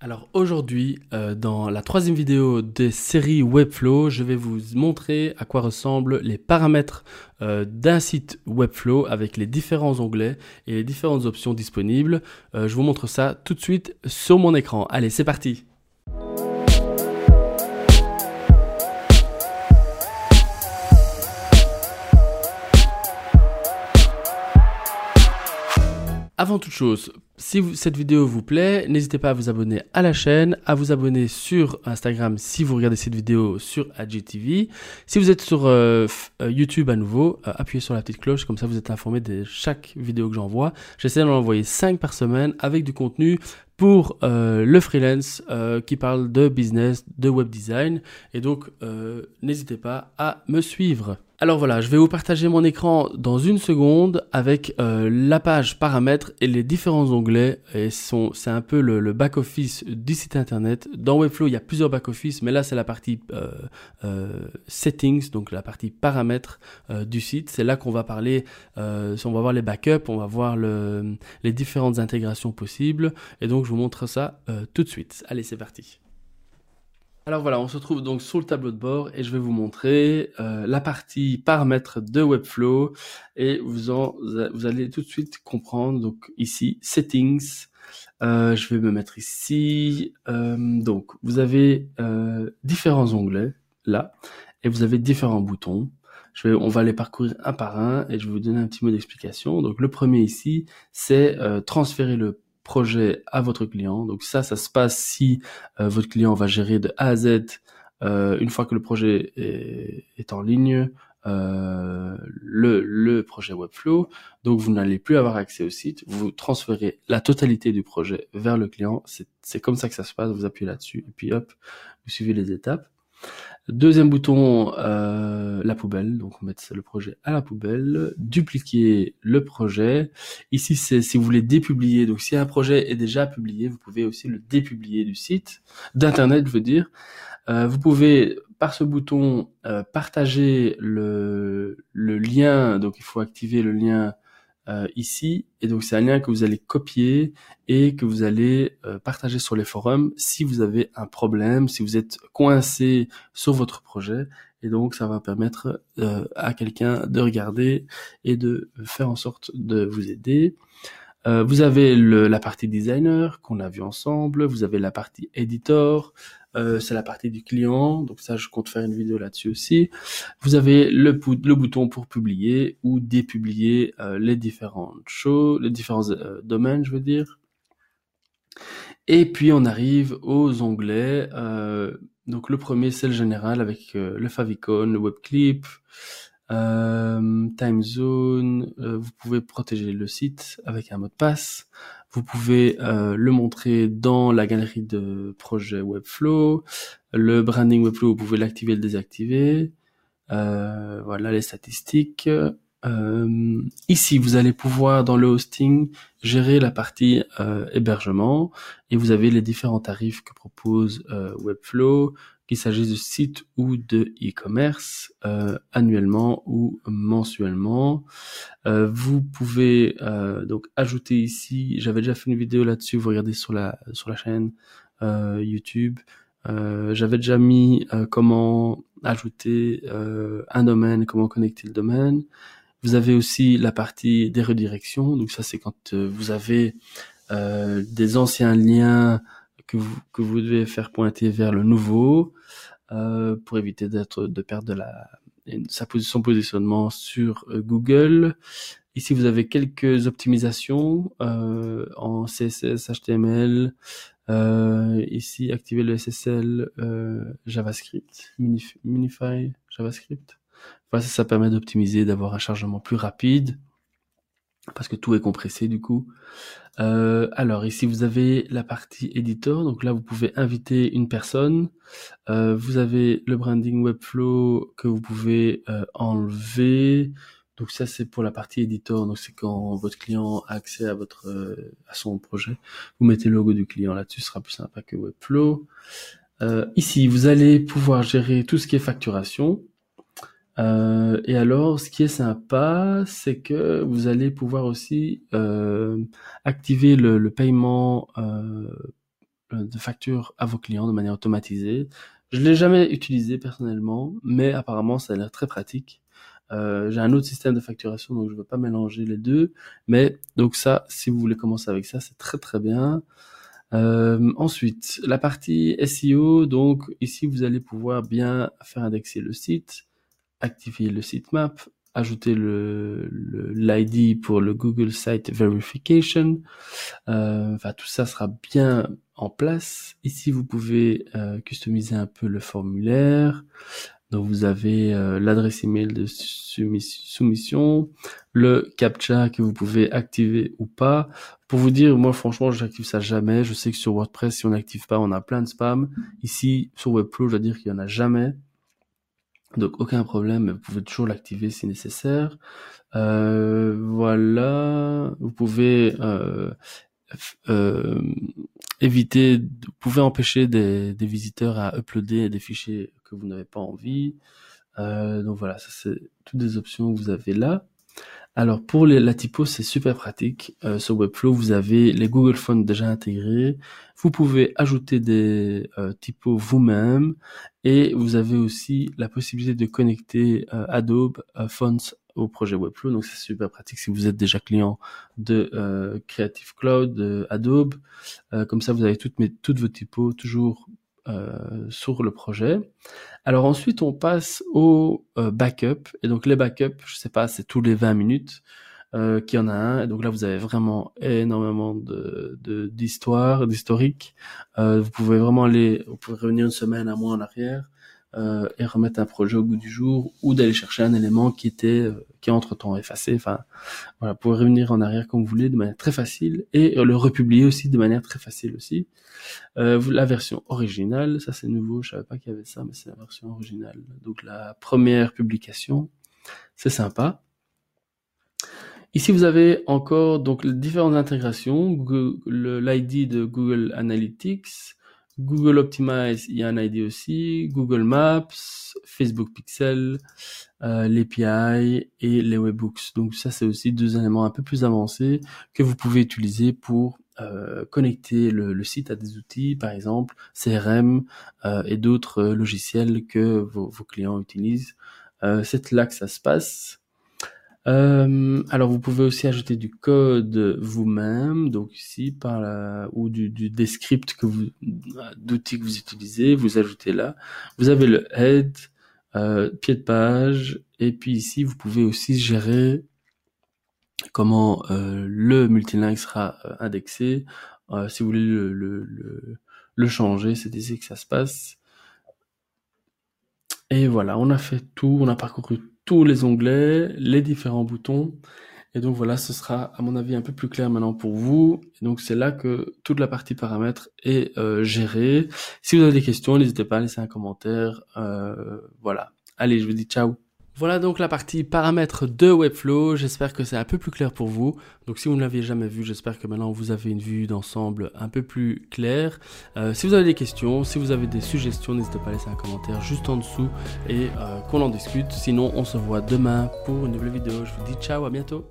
Alors aujourd'hui, euh, dans la troisième vidéo des séries Webflow, je vais vous montrer à quoi ressemblent les paramètres euh, d'un site Webflow avec les différents onglets et les différentes options disponibles. Euh, je vous montre ça tout de suite sur mon écran. Allez, c'est parti Avant toute chose, si cette vidéo vous plaît, n'hésitez pas à vous abonner à la chaîne, à vous abonner sur Instagram si vous regardez cette vidéo sur AGTV. Si vous êtes sur euh, euh, YouTube à nouveau, euh, appuyez sur la petite cloche, comme ça vous êtes informé de chaque vidéo que j'envoie. J'essaie d'en envoyer 5 par semaine avec du contenu pour le freelance qui parle de business, de web design. Et donc, n'hésitez pas à me suivre. Alors voilà, je vais vous partager mon écran dans une seconde avec euh, la page paramètres et les différents onglets. Et c'est un peu le, back-office du site internet. Dans Webflow, il y a plusieurs back-office, mais là c'est la partie euh, euh, settings, donc la partie paramètres du site. C'est là qu'on va parler, on va voir les backups, on va voir le, les différentes intégrations possibles. Et donc je vous montre ça tout de suite. Allez, c'est parti. Alors voilà, on se trouve donc sur le tableau de bord et je vais vous montrer euh, la partie paramètres de Webflow et vous, allez tout de suite comprendre. Donc ici, settings, euh, je vais me mettre ici. Euh, donc vous avez différents onglets là et vous avez différents boutons. On va les parcourir un par un et je vais vous donner un petit mot d'explication. Donc le premier ici, c'est transférer le projet à votre client. Donc ça, ça se passe si euh, votre client va gérer de A à Z euh, une fois que le projet est, en ligne. Euh, le, le projet Webflow, donc vous n'allez plus avoir accès au site, vous transférez la totalité du projet vers le client, c'est comme ça que ça se passe, vous appuyez là-dessus, et puis hop, vous suivez les étapes. Deuxième bouton, euh, la poubelle. Donc on met le projet à la poubelle. Dupliquer le projet. Ici, c'est si vous voulez dépublier. Donc si un projet est déjà publié, vous pouvez aussi le dépublier du site, d'internet, je veux dire. Euh, vous pouvez par ce bouton euh, partager le, le lien. Donc il faut activer le lien euh, ici. Et donc c'est un lien que vous allez copier et que vous allez euh, partager sur les forums si vous avez un problème, si vous êtes coincé sur votre projet. Et donc ça va permettre euh, à quelqu'un de regarder et de faire en sorte de vous aider. Vous avez le, la partie designer qu'on a vu ensemble, vous avez la partie editor, euh, c'est la partie du client, donc ça je compte faire une vidéo là-dessus aussi. Vous avez le, le, bouton pour publier ou dépublier euh, les différentes choses, les différents euh, domaines, je veux dire. Et puis on arrive aux onglets. donc le premier c'est le général avec le favicon, le webclip, time zone. vous pouvez protéger le site avec un mot de passe. Vous pouvez euh, le montrer dans la galerie de projet Webflow. Le branding Webflow, vous pouvez l'activer et le désactiver. Euh, voilà les statistiques. Euh, ici, vous allez pouvoir dans le hosting gérer la partie hébergement et vous avez les différents tarifs que propose Webflow qu'il s'agisse de site ou de e-commerce, euh, annuellement ou mensuellement. Euh, vous pouvez euh, donc ajouter ici, j'avais déjà fait une vidéo là-dessus, vous regardez sur la sur la chaîne YouTube. j'avais déjà mis comment ajouter un domaine, comment connecter le domaine. Vous avez aussi la partie des redirections, donc ça c'est quand vous avez des anciens liens que vous, que vous devez faire pointer vers le nouveau euh, pour éviter d'être de perdre de la sa positionnement sur euh, Google. Ici, vous avez quelques optimisations euh, en CSS, HTML. Euh, ici, activer le SSL euh, JavaScript, Minify JavaScript. Ça permet d'optimiser, d'avoir un chargement plus rapide parce que tout est compressé du coup. Euh, alors ici vous avez la partie éditeur, donc là vous pouvez inviter une personne. Euh, vous avez le branding Webflow que vous pouvez euh, enlever. Donc ça c'est pour la partie éditeur, donc c'est quand votre client a accès à votre à son projet. Vous mettez le logo du client là-dessus, ce sera plus sympa que Webflow. ici vous allez pouvoir gérer tout ce qui est facturation. Euh, et alors, ce qui est sympa, c'est que vous allez pouvoir aussi euh, activer le, paiement euh, de facture à vos clients de manière automatisée. Je l'ai jamais utilisé personnellement, mais apparemment ça a l'air très pratique. Euh, j'ai un autre système de facturation, donc je ne veux pas mélanger les deux. Mais donc ça, si vous voulez commencer avec ça, c'est très très bien. Euh, ensuite, la partie SEO, donc ici vous allez pouvoir bien faire indexer le site, activer le sitemap, ajouter le l'ID pour le Google Site Verification. Euh, tout ça sera bien en place. Ici, vous pouvez euh, customiser un peu le formulaire. Donc vous avez euh, l'adresse email de soumission, le captcha que vous pouvez activer ou pas. Pour vous dire, moi franchement, j'active ça jamais. Je sais que sur WordPress, si on n'active pas, on a plein de spam. Ici, sur Webflow, je dois dire qu'il y en a jamais. Donc aucun problème, vous pouvez toujours l'activer si nécessaire. Euh, voilà, vous pouvez euh, euh, éviter, vous pouvez empêcher des, des, visiteurs à uploader des fichiers que vous n'avez pas envie. Donc voilà, ça c'est toutes des options que vous avez là. Alors pour les, la typo, c'est super pratique. Euh, sur Webflow, vous avez les Google Fonts déjà intégrés. Vous pouvez ajouter des euh, typos vous-même et vous avez aussi la possibilité de connecter euh, Adobe euh, Fonts au projet Webflow. Donc c'est super pratique si vous êtes déjà client de euh, Creative Cloud, de Adobe. comme ça, vous avez toutes, mes, toutes vos typos toujours sur le projet. Alors ensuite, on passe au backup. Et donc les backups, je sais pas, c'est tous les 20 minutes euh, qu'il y en a un. Et donc là, vous avez vraiment énormément de d'histoire, d'historique. Euh, vous pouvez vraiment aller, vous pouvez revenir une semaine, un mois en arrière euh, et remettre un projet au goût du jour ou d'aller chercher un élément qui était euh, qui est entre temps effacé. Enfin, voilà, pouvez revenir en arrière comme vous voulez de manière très facile et le republier aussi de manière très facile aussi. Euh, la version originale, ça c'est nouveau, je savais pas qu'il y avait ça, mais c'est la version originale. Donc la première publication, c'est sympa. Ici, vous avez encore donc les différentes intégrations, l'ID de Google Analytics, Google Optimize, il y a un ID aussi, Google Maps, Facebook Pixel, euh, l'API et les Webbooks. Donc ça, c'est aussi deux éléments un peu plus avancés que vous pouvez utiliser pour euh, connecter le, site à des outils, par exemple CRM euh, et d'autres logiciels que vos, vos clients utilisent. Euh, c'est là que ça se passe. Euh, alors vous pouvez aussi ajouter du code vous-même, donc ici par la, ou du, du des scripts que vous d'outils que vous utilisez, vous ajoutez là. Vous avez le head, euh, pied de page, et puis ici vous pouvez aussi gérer comment euh, le multilingue sera euh, indexé. Euh, si vous voulez le, le, le, changer, c'est ici que ça se passe. Et voilà, on a fait tout, on a parcouru tous les onglets, les différents boutons. Et donc voilà, ce sera à mon avis un peu plus clair maintenant pour vous. Et donc c'est là que toute la partie paramètres est euh, gérée. Si vous avez des questions, n'hésitez pas à laisser un commentaire. Euh, voilà. Allez, je vous dis ciao. Voilà donc la partie paramètres de Webflow. J'espère que c'est un peu plus clair pour vous. Donc si vous ne l'aviez jamais vu, j'espère que maintenant vous avez une vue d'ensemble un peu plus claire. Euh, si vous avez des questions, si vous avez des suggestions, n'hésitez pas à laisser un commentaire juste en dessous et euh, qu'on en discute. Sinon, on se voit demain pour une nouvelle vidéo. Je vous dis ciao, à bientôt.